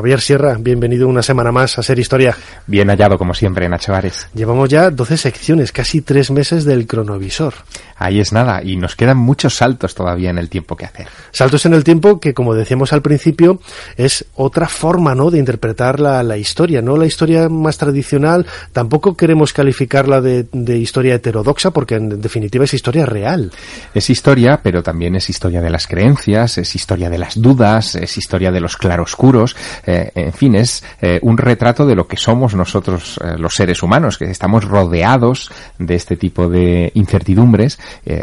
Javier Sierra, bienvenido una semana más a Ser Historia. Bien hallado, como siempre, Nacho Ares. Llevamos ya 12 secciones, casi tres meses del cronovisor. Ahí es nada, y nos quedan muchos saltos todavía en el tiempo que hacer. Saltos en el tiempo que, como decíamos al principio, es otra forma ¿no? de interpretar la, la historia, no la historia más tradicional. Tampoco queremos calificarla de, de historia heterodoxa, porque en definitiva es historia real. Es historia, pero también es historia de las creencias, es historia de las dudas, es historia de los claroscuros, eh, en fin, es eh, un retrato de lo que somos nosotros eh, los seres humanos, que estamos rodeados de este tipo de incertidumbres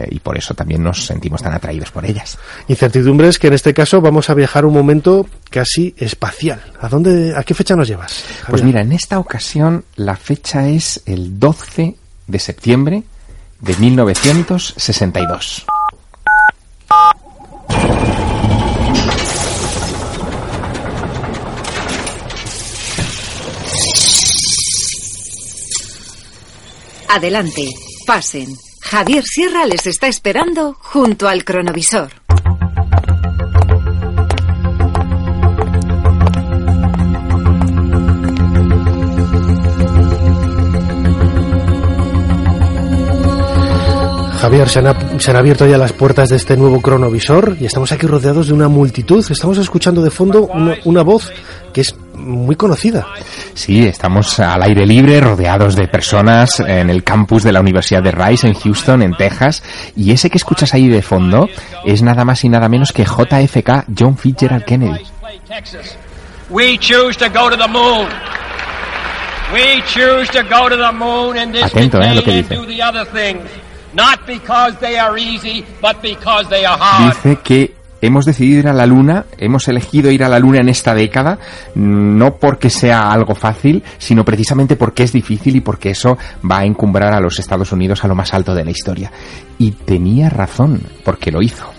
y por eso también nos sentimos tan atraídos por ellas. Incertidumbres que en este caso vamos a viajar un momento casi espacial. ¿A dónde, a qué fecha nos llevas? Javier? Pues mira, en esta ocasión la fecha es el 12 de septiembre de 1962. Adelante, pasen. Javier Sierra les está esperando junto al cronovisor. Javier, se han, ap- se han abierto ya las puertas de este nuevo cronovisor y estamos aquí rodeados de una multitud. Estamos escuchando de fondo una, una voz que es muy conocida. Sí, estamos al aire libre, rodeados de personas en el campus de la Universidad de Rice en Houston, en Texas, y ese que escuchas ahí de fondo es nada más y nada menos que JFK John Fitzgerald Kennedy. Texas. We choose to go to the moon. We choose to go to the moon and this Atento, eh, a lo que dice. Dice que hemos decidido ir a la Luna, hemos elegido ir a la Luna en esta década, no porque sea algo fácil, sino precisamente porque es difícil y porque eso va a encumbrar a los Estados Unidos a lo más alto de la historia. Y tenía razón, porque lo hizo.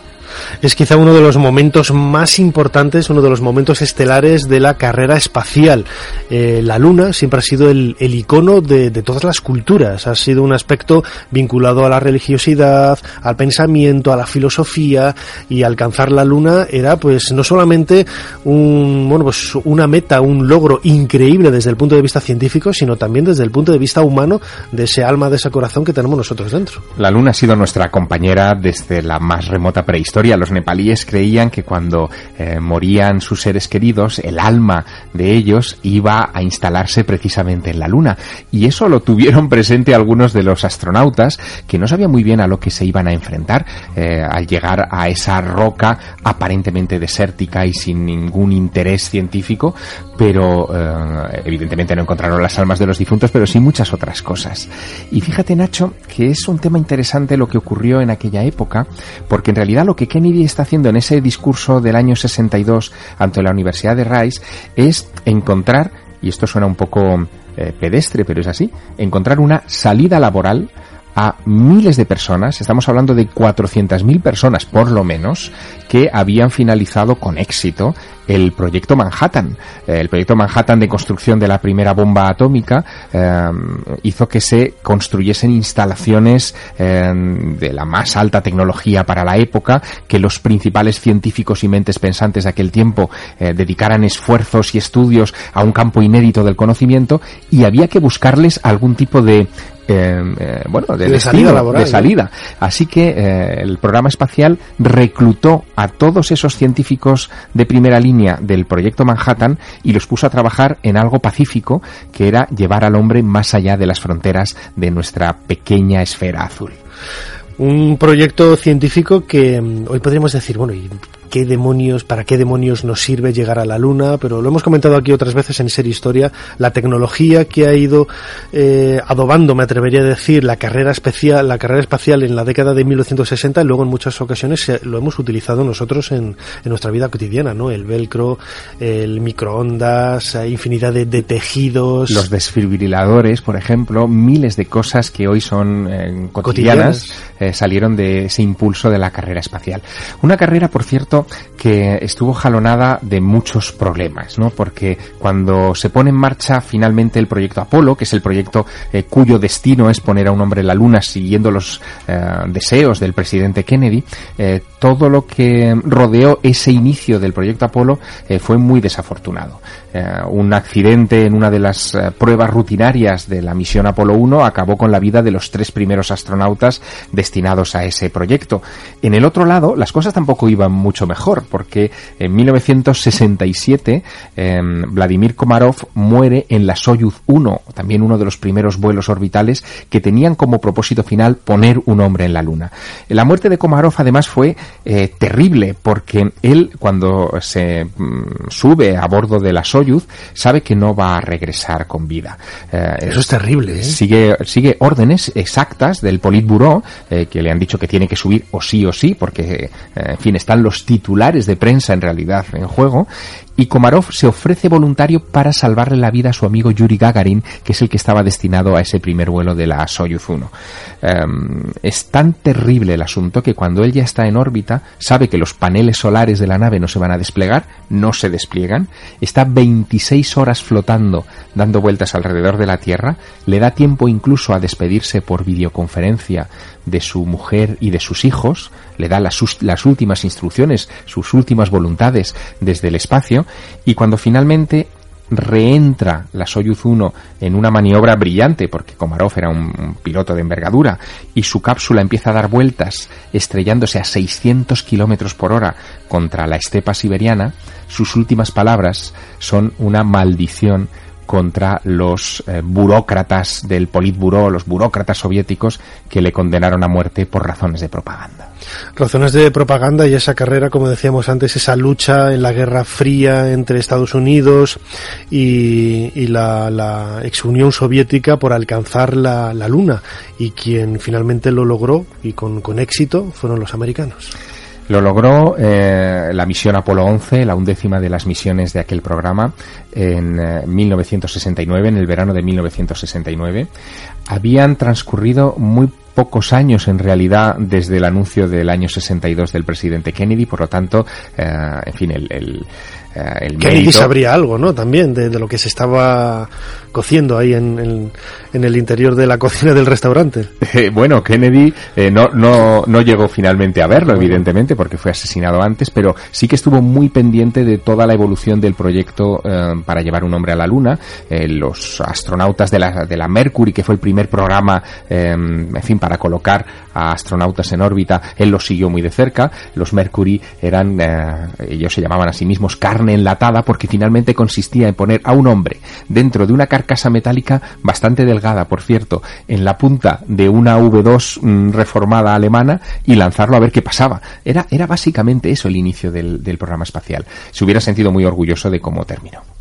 Es quizá uno de los momentos más importantes, uno de los momentos estelares de la carrera espacial. Eh, la Luna siempre ha sido el, el icono de, de todas las culturas, ha sido un aspecto vinculado a la religiosidad, al pensamiento, a la filosofía y alcanzar la Luna era pues no solamente un, bueno, pues una meta, un logro increíble desde el punto de vista científico, sino también desde el punto de vista humano de ese alma, de ese corazón que tenemos nosotros dentro. La Luna ha sido nuestra compañera desde la más remota prehistoria. Los nepalíes creían que cuando eh, morían sus seres queridos, el alma de ellos iba a instalarse precisamente en la Luna. Y eso lo tuvieron presente algunos de los astronautas que no sabían muy bien a lo que se iban a enfrentar eh, al llegar a esa roca aparentemente desértica y sin ningún interés científico, pero eh, evidentemente no encontraron las almas de los difuntos, pero sí muchas otras cosas. Y fíjate, Nacho, que es un tema interesante lo que ocurrió en aquella época, porque en realidad lo que Kennedy está haciendo en ese discurso del año 62 ante la Universidad de Rice es encontrar, y esto suena un poco eh, pedestre, pero es así, encontrar una salida laboral a miles de personas, estamos hablando de 400.000 personas por lo menos, que habían finalizado con éxito el proyecto Manhattan. Eh, El proyecto Manhattan de construcción de la primera bomba atómica eh, hizo que se construyesen instalaciones eh, de la más alta tecnología para la época, que los principales científicos y mentes pensantes de aquel tiempo dedicaran esfuerzos y estudios a un campo inédito del conocimiento y había que buscarles algún tipo de eh, eh, bueno, de, De destino, salida laboral, de salida. Así que eh, el programa espacial reclutó a todos esos científicos de primera línea del proyecto Manhattan y los puso a trabajar en algo pacífico, que era llevar al hombre más allá de las fronteras de nuestra pequeña esfera azul. Un proyecto científico que mm, hoy podríamos decir, bueno, ¿y qué demonios, para qué demonios nos sirve llegar a la Luna? Pero lo hemos comentado aquí otras veces en Ser Historia, la tecnología que ha ido eh, adobando, me atrevería a decir, la carrera especial, la carrera espacial en la década de 1960 y luego en muchas ocasiones lo hemos utilizado nosotros en, en nuestra vida cotidiana, ¿no? El velcro, el microondas, infinidad de, de tejidos. Los desfibriladores, por ejemplo, miles de cosas que hoy son eh, cotidianas, Cotidianas. eh, salieron de ese impulso de la carrera espacial. Una carrera, por cierto, que estuvo jalonada de muchos problemas, ¿no? Porque cuando se pone en marcha finalmente el proyecto Apolo, que es el proyecto eh, cuyo destino es poner a un hombre en la luna siguiendo los eh, deseos del presidente Kennedy, eh, todo lo que rodeó ese inicio del proyecto Apolo fue muy desafortunado. un accidente en una de las pruebas rutinarias de la misión Apolo 1 acabó con la vida de los tres primeros astronautas destinados a ese proyecto. En el otro lado, las cosas tampoco iban mucho mejor porque en 1967 em, Vladimir Komarov muere en la Soyuz 1, también uno de los primeros vuelos orbitales que tenían como propósito final poner un hombre en la Luna. La muerte de Komarov además fue eh, terrible porque él cuando se mm, sube a bordo de la Soyuz sabe que no va a regresar con vida. Eh, Eso es terrible. ¿eh? Sigue, sigue órdenes exactas del Politburo que le han dicho que tiene que subir o sí o sí porque, en fin, están los titulares de prensa en realidad en juego y Komarov se ofrece voluntario para salvarle la vida a su amigo Yuri Gagarin, que es el que estaba destinado a ese primer vuelo de la Soyuz 1. Em, es tan terrible el asunto que cuando él ya está en órbita, sabe que los paneles solares de la nave no se van a desplegar, no se despliegan, está 26 horas flotando, dando vueltas alrededor de la Tierra, le da tiempo incluso a despedirse por videoconferencia de su mujer y de sus hijos, le da las, las últimas instrucciones, sus últimas voluntades desde el espacio, y cuando finalmente reentra la Soyuz 1 en una maniobra brillante, porque Komarov era un, piloto de envergadura, y su cápsula empieza a dar vueltas, estrellándose a 600 kilómetros por hora contra la estepa siberiana, sus últimas palabras son una maldición contra los eh, burócratas del Politburo, los burócratas soviéticos que le condenaron a muerte por razones de propaganda. Razones de propaganda y esa carrera, como decíamos antes, esa lucha en la Guerra Fría entre Estados Unidos y, la, ex Unión Soviética por alcanzar la, Luna. Y quien finalmente lo logró y con éxito fueron los americanos. Lo logró eh, la misión Apolo 11, la undécima de las misiones de aquel programa, en 1969, eh, en el verano de 1969. Habían transcurrido muy pocos años en realidad desde el anuncio del año 62 del presidente Kennedy, por lo tanto, eh, en fin, el, el Kennedy sabría algo, ¿no? También de, de, lo que se estaba cociendo ahí en, en, el interior de la cocina del restaurante. Eh, bueno, Kennedy eh, no, no, no llegó finalmente a verlo, evidentemente, porque fue asesinado antes, pero sí que estuvo muy pendiente de toda la evolución del proyecto eh, para llevar un hombre a la Luna. los astronautas de la, de la Mercury, que fue el primer programa, en fin, para colocar a astronautas en órbita, él los siguió muy de cerca. Los Mercury eran, ellos se llamaban a sí mismos carne enlatada, porque finalmente consistía en poner a un hombre dentro de una carcasa metálica bastante delgada, por cierto, en la punta de una V2 mm, reformada alemana y lanzarlo a ver qué pasaba. Era, era básicamente eso el inicio del, del programa espacial. Se hubiera sentido muy orgulloso de cómo terminó.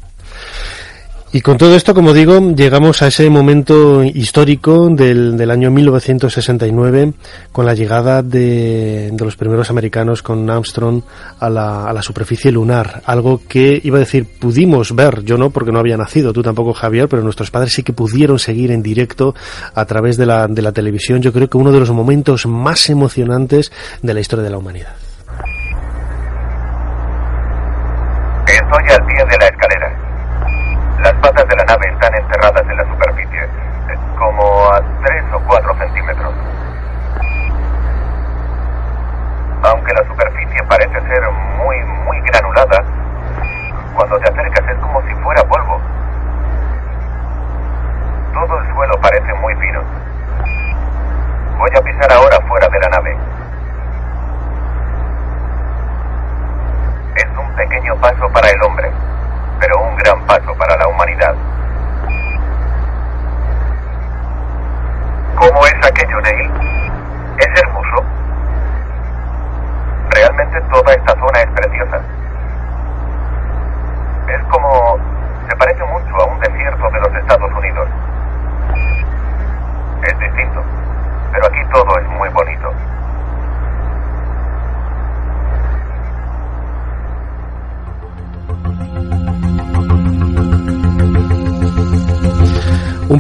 Y con todo esto, como digo, llegamos a ese momento histórico del, del año 1969 con la llegada de, de, los primeros americanos con Armstrong a la, a la superficie lunar. Algo que, iba a decir, pudimos ver, yo no porque no había nacido, tú tampoco Javier, pero nuestros padres sí que pudieron seguir en directo a través de la, de la televisión. Yo creo que uno de los momentos más emocionantes de la historia de la humanidad. Estoy al pie de la escalera. Las patas de la nave están enterradas en la superficie, como a 3 o 4 centímetros. Aunque la superficie parece ser muy, muy granulada, cuando te acercas es como si fuera polvo. Todo el suelo parece muy fino. Voy a pisar ahora fuera de la nave. Es un pequeño paso para el hombre gran paso para la humanidad. ¿Cómo es aquello, Neil? Es hermoso. Realmente toda esta zona es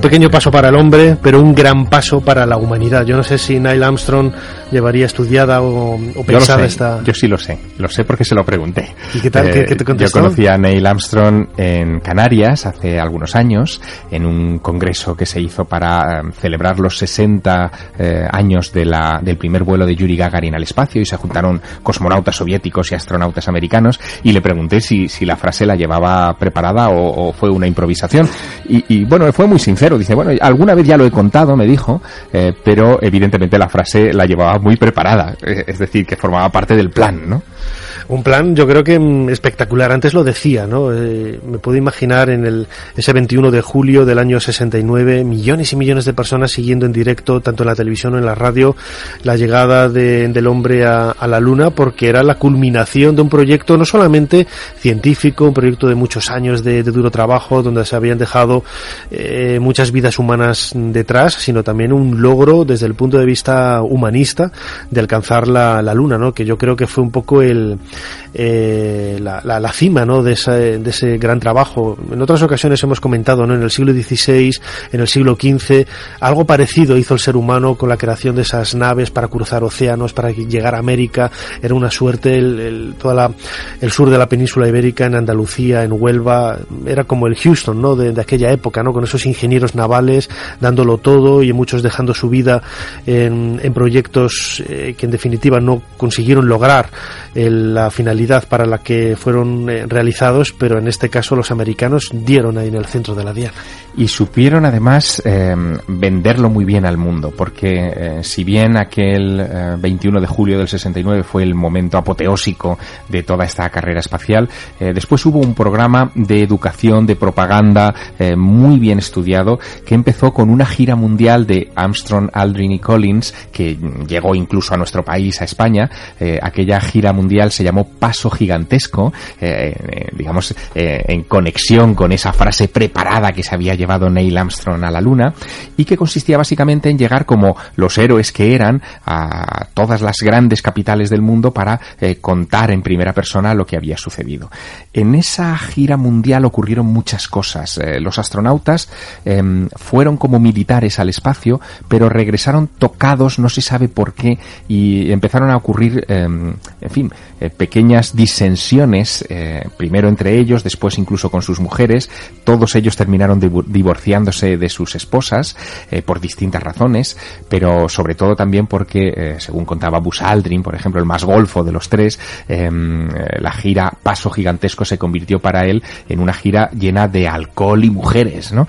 pequeño paso para el hombre, pero un gran paso para la humanidad. Yo no sé si Neil Armstrong llevaría estudiada o, o pensada yo esta. Yo sí lo sé, lo sé porque se lo pregunté. ¿Y qué tal? ¿Qué, qué te contestó? Yo conocí a Neil Armstrong en Canarias hace algunos años, en un congreso que se hizo para eh, celebrar los 60 eh, años de la, del primer vuelo de Yuri Gagarin al espacio y se juntaron cosmonautas soviéticos y astronautas americanos y le pregunté si, si la frase la llevaba preparada o, o fue una improvisación. Y, y, bueno, fue muy sincero, dice, bueno, alguna vez ya lo he contado, me dijo, eh, pero evidentemente la frase la llevaba muy preparada, eh, es decir, que formaba parte del plan, ¿no? Un plan, yo creo que mm, espectacular. Antes lo decía, ¿no? Eh, me puedo imaginar en el, ese 21 de julio del año 69, millones y millones de personas siguiendo en directo, tanto en la televisión o en la radio, la llegada de, del hombre a, a, la Luna, porque era la culminación de un proyecto no solamente científico, un proyecto de muchos años de, de duro trabajo, donde se habían dejado eh, muchas vidas humanas detrás, sino también un logro desde el punto de vista humanista de alcanzar la, la Luna, ¿no? Que yo creo que fue un poco el eh, la, cima ¿no? de, ese, de ese gran trabajo. En otras ocasiones hemos comentado, ¿no? en el siglo XVI, en el siglo XV, algo parecido hizo el ser humano con la creación de esas naves para cruzar océanos, para llegar a América. Era una suerte el, el, toda la, el sur de la península ibérica, en Andalucía, en Huelva, era como el Houston ¿no? de, de aquella época, ¿no? con esos ingenieros navales dándolo todo y muchos dejando su vida en, en proyectos eh, que en definitiva no consiguieron lograr el, la finalidad para la que fueron eh, realizados, pero en este caso los americanos dieron ahí en el centro de la diana. Y supieron además eh, venderlo muy bien al mundo, porque eh, si bien aquel eh, 21 de julio del 69 fue el momento apoteósico de toda esta carrera espacial, eh, después hubo un programa de educación, de propaganda muy bien estudiado, que empezó con una gira mundial de Armstrong, Aldrin y Collins, que llegó incluso a nuestro país, a España. Aquella gira mundial se llamó Paso Gigantesco, digamos, en conexión con esa frase preparada que se había llevado Neil Armstrong a la Luna y que consistía básicamente en llegar como los héroes que eran a todas las grandes capitales del mundo para eh, contar en primera persona lo que había sucedido. En esa gira mundial ocurrieron muchas cosas. Eh, los astronautas eh, fueron como militares al espacio, pero regresaron tocados, no se sabe por qué, y empezaron a ocurrir, en fin, pequeñas disensiones, primero entre ellos, después incluso con sus mujeres. Todos ellos terminaron divorciándose de sus esposas eh, por distintas razones, pero sobre todo también porque, eh, según contaba Buzz Aldrin, por ejemplo, el más golfo de los tres, eh, la gira Paso Gigantesco se convirtió para él en una gira llena de alcohol y mujeres, ¿no?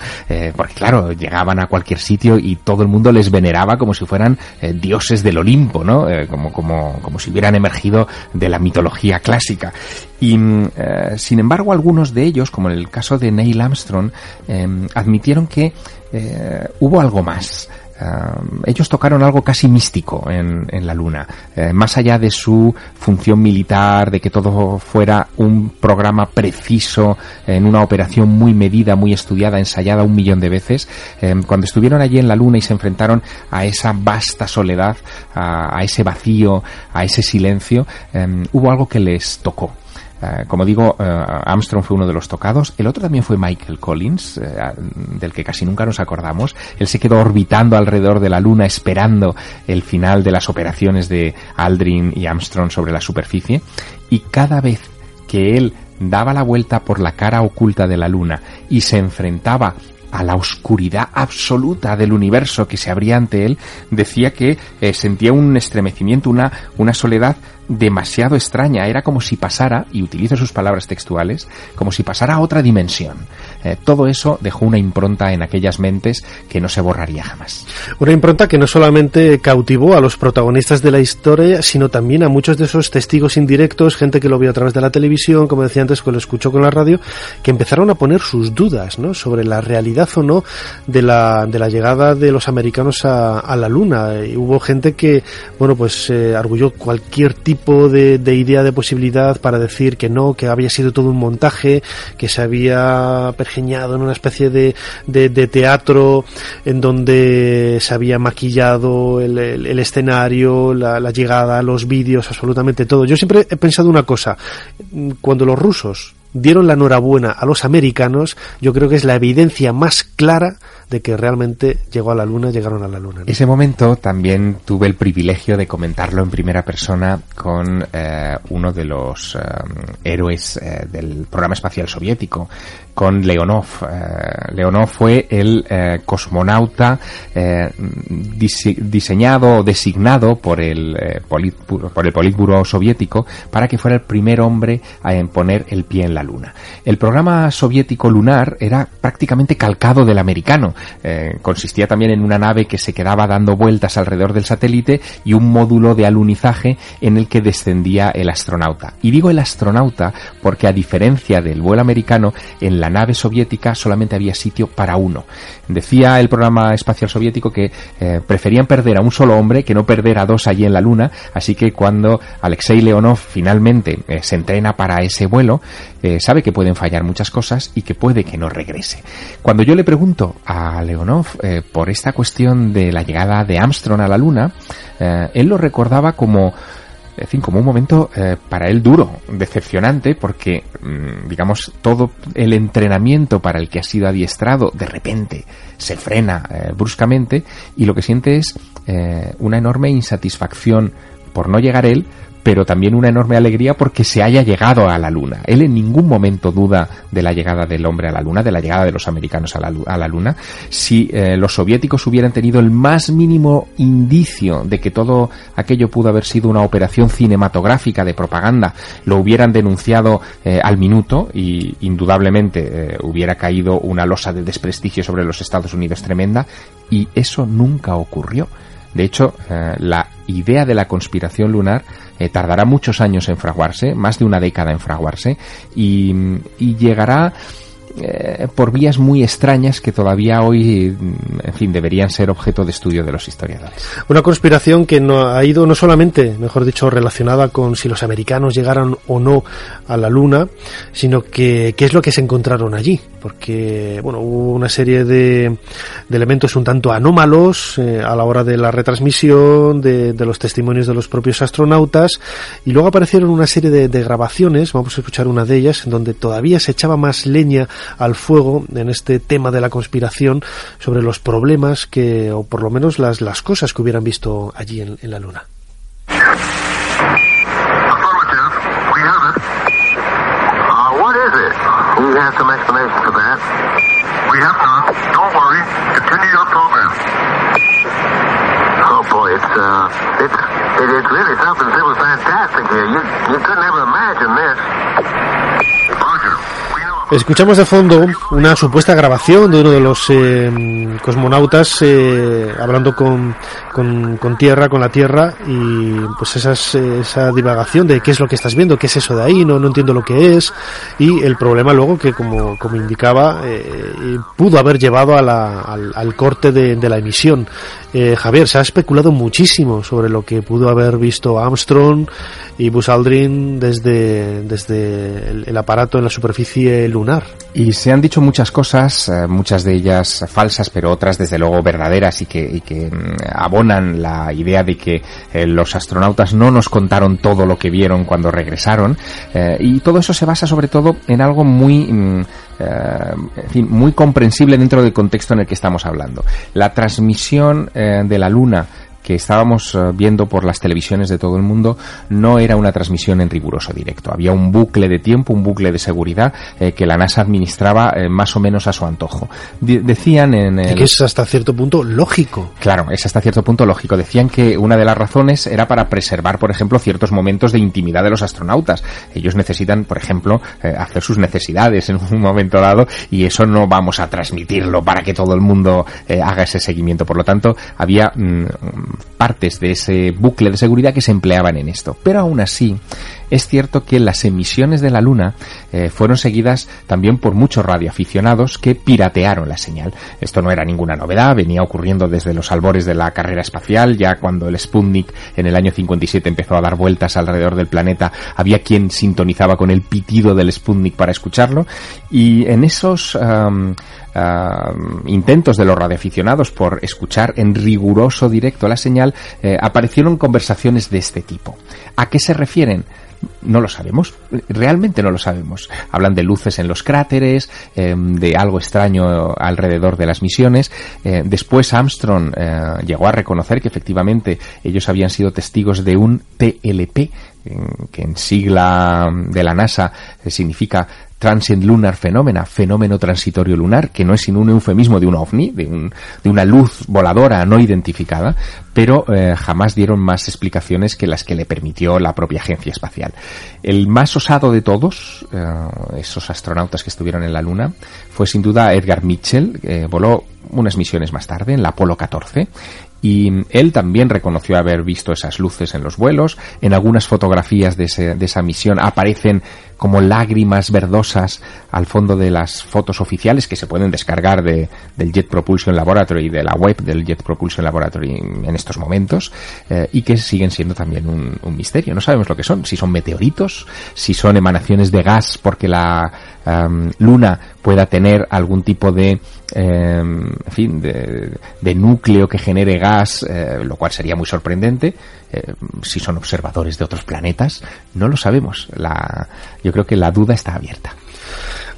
porque claro, llegaban a cualquier sitio y todo el mundo les veneraba como si fueran dioses del Olimpo, ¿no? como, como, como si hubieran emergido de la mitología clásica. Y, eh, sin embargo, algunos de ellos, como en el caso de Neil Armstrong, eh, admitieron que eh, hubo algo más. Uh, ellos tocaron algo casi místico en, la Luna, eh, más allá de su función militar, de que todo fuera un programa preciso, en una operación muy medida, muy estudiada, ensayada un millón de veces, eh, cuando estuvieron allí en la Luna y se enfrentaron a esa vasta soledad, a, a ese vacío, a ese silencio, eh, hubo algo que les tocó. Uh, como digo, uh, Armstrong fue uno de los tocados. El otro también fue Michael Collins, uh, del que casi nunca nos acordamos. Él se quedó orbitando alrededor de la Luna esperando el final de las operaciones de Aldrin y Armstrong sobre la superficie. Y cada vez que él daba la vuelta por la cara oculta de la Luna y se enfrentaba a la oscuridad absoluta del universo que se abría ante él, decía que eh, sentía un estremecimiento, una, una soledad demasiado extraña. Era como si pasara, y utilizo sus palabras textuales, como si pasara a otra dimensión. Eh, todo eso dejó una impronta en aquellas mentes que no se borraría jamás. Una impronta que no solamente cautivó a los protagonistas de la historia, sino también a muchos de esos testigos indirectos, gente que lo vio a través de la televisión, como decía antes, que lo escuchó con la radio, que empezaron a poner sus dudas ¿no? sobre la realidad o no de la, de la llegada de los americanos a, la Luna. Y hubo gente que, bueno, pues eh, arguyó cualquier tipo de, de idea de posibilidad para decir que no, que había sido todo un montaje, que se había pergeñado en una especie de, de, de teatro en donde se había maquillado el, el, el escenario, la, la llegada, los vídeos, absolutamente todo. Yo siempre he pensado una cosa, cuando los rusos dieron la enhorabuena a los americanos, yo creo que es la evidencia más clara de que realmente llegó a la Luna, llegaron a la Luna. Ese momento también tuve el privilegio de comentarlo en primera persona con eh, uno de los eh, héroes eh, del programa espacial soviético, con Leonov. Leonov fue el cosmonauta diseñado o designado por el, por el Politburo soviético para que fuera el primer hombre a poner el pie en la Luna. El programa soviético lunar era prácticamente calcado del americano. Eh, consistía también en una nave que se quedaba dando vueltas alrededor del satélite y un módulo de alunizaje en el que descendía el astronauta. Y digo el astronauta porque a diferencia del vuelo americano, en la nave soviética solamente había sitio para uno. Decía el programa espacial soviético que eh, preferían perder a un solo hombre que no perder a dos allí en la Luna, así que cuando Alexei Leonov finalmente eh, se entrena para ese vuelo, sabe que pueden fallar muchas cosas y que puede que no regrese. Cuando yo le pregunto a Leonov eh, por esta cuestión de la llegada de Armstrong a la Luna, eh, él lo recordaba como en fin, como un momento eh, para él duro, decepcionante, porque, mm, digamos, todo el entrenamiento para el que ha sido adiestrado de repente se frena bruscamente y lo que siente es una enorme insatisfacción por no llegar él, pero también una enorme alegría porque se haya llegado a la Luna. Él en ningún momento duda de la llegada del hombre a la Luna, de la llegada de los americanos a la, Luna. Si eh, los soviéticos hubieran tenido el más mínimo indicio de que todo aquello pudo haber sido una operación cinematográfica de propaganda, lo hubieran denunciado eh, al minuto y indudablemente eh, hubiera caído una losa de desprestigio sobre los Estados Unidos tremenda y eso nunca ocurrió. De hecho, la idea de la conspiración lunar eh, tardará muchos años en fraguarse, más de una década en fraguarse, y, y llegará eh, por vías muy extrañas que todavía hoy, en fin, deberían ser objeto de estudio de los historiadores. Una conspiración que no ha ido no solamente, mejor dicho, relacionada con si los americanos llegaron o no a la Luna, sino que qué es lo que se encontraron allí, porque bueno, hubo una serie de, de elementos un tanto anómalos eh, a la hora de la retransmisión, de, de, los testimonios de los propios astronautas, y luego aparecieron una serie de, de grabaciones, vamos a escuchar una de ellas, en donde todavía se echaba más leña al fuego en este tema de la conspiración sobre los problemas que, o por lo menos las, las cosas que hubieran visto allí en, la Luna. Escuchamos de fondo una supuesta grabación de uno de los eh, cosmonautas eh, hablando con, con, tierra, con la tierra y pues esas, esa divagación de qué es lo que estás viendo, qué es eso de ahí, no, no entiendo lo que es y el problema luego que como, como indicaba eh, pudo haber llevado a la, al, corte de, de, la emisión. Javier, se ha especulado muchísimo sobre lo que pudo haber visto Armstrong y Buzz Aldrin desde, desde el, el aparato en la superficie y se han dicho muchas cosas, eh, muchas de ellas falsas, pero otras desde luego verdaderas y que, mm, abonan la idea de que eh, los astronautas no nos contaron todo lo que vieron cuando regresaron. Eh, y todo eso se basa sobre todo en algo muy... Mm, muy comprensible dentro del contexto en el que estamos hablando. La transmisión de la Luna que estábamos eh, viendo por las televisiones de todo el mundo no era una transmisión en riguroso directo. Había un bucle de tiempo, un bucle de seguridad eh, que la NASA administraba eh, más o menos a su antojo. decían en el... que es hasta cierto punto lógico. Claro, es hasta cierto punto lógico. Decían que una de las razones era para preservar, por ejemplo, ciertos momentos de intimidad de los astronautas. Ellos necesitan, por ejemplo, hacer sus necesidades en un momento dado y eso no vamos a transmitirlo para que todo el mundo haga ese seguimiento. Por lo tanto, había mm, partes de ese bucle de seguridad que se empleaban en esto. Pero aún así, es cierto que las emisiones de la Luna eh, fueron seguidas también por muchos radioaficionados que piratearon la señal. Esto no era ninguna novedad, venía ocurriendo desde los albores de la carrera espacial, ya cuando el Sputnik en el año 57 empezó a dar vueltas alrededor del planeta, había quien sintonizaba con el pitido del Sputnik para escucharlo, y en esos intentos de los radioaficionados por escuchar en riguroso directo la señal, eh, aparecieron conversaciones de este tipo. ¿A qué se refieren? No lo sabemos, realmente no lo sabemos. Hablan de luces en los cráteres, em, de algo extraño alrededor de las misiones. Eh, después Armstrong eh, llegó a reconocer que efectivamente ellos habían sido testigos de un TLP, que en sigla de la NASA significa Transient Lunar Phenomena, fenómeno transitorio lunar, que no es sino un eufemismo de un ovni, de, un, de una luz voladora no identificada, pero eh, jamás dieron más explicaciones que las que le permitió la propia agencia espacial. El más osado de todos, eh, esos astronautas que estuvieron en la Luna, fue sin duda Edgar Mitchell, que voló unas misiones más tarde, en la Apolo 14, y él también reconoció haber visto esas luces en los vuelos. En algunas fotografías de, de, esa misión aparecen como lágrimas verdosas al fondo de las fotos oficiales que se pueden descargar de, del Jet Propulsion Laboratory y de la web del Jet Propulsion Laboratory en estos momentos eh, y que siguen siendo también un, misterio. No sabemos lo que son, si son meteoritos, si son emanaciones de gas porque la Luna pueda tener algún tipo de, eh, en fin, de, núcleo que genere gas, eh, lo cual sería muy sorprendente. Eh, si son observadores de otros planetas, no lo sabemos. La, yo creo que la duda está abierta.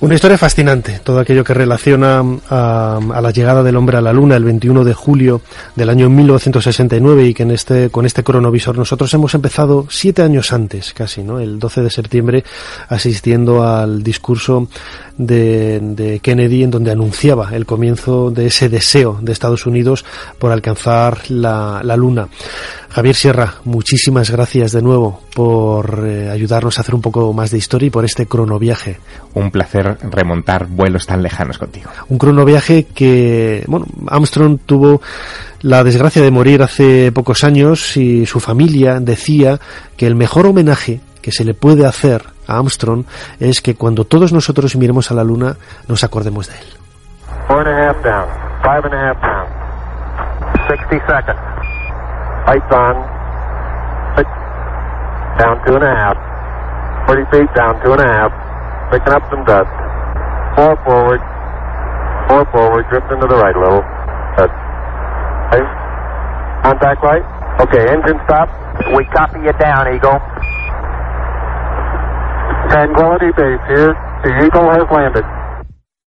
Una historia fascinante, todo aquello que relaciona a, a, la llegada del hombre a la Luna el 21 de julio del año 1969 y que en este, con este cronovisor nosotros hemos empezado siete años antes, casi, ¿no? El 12 de septiembre, asistiendo al discurso de, de Kennedy en donde anunciaba el comienzo de ese deseo de Estados Unidos por alcanzar la, la Luna. Javier Sierra, muchísimas gracias de nuevo por eh, ayudarnos a hacer un poco más de historia y por este cronoviaje. Un placer remontar vuelos tan lejanos contigo. Un cronoviaje que, bueno, Armstrong tuvo la desgracia de morir hace pocos años y su familia decía que el mejor homenaje que se le puede hacer a Armstrong es que cuando todos nosotros miremos a la luna nos acordemos de él. Four and a half down, five and a half down, 60 seconds. Lights on. Six. Down two and a half. 40 feet down two and a half. Picking up some dust. Four forward. Four forward. Drifting to the right a little. Good. Okay. Contact light. Okay, engine stop. We copy you down, Eagle. Tranquility Base here. The Eagle has landed.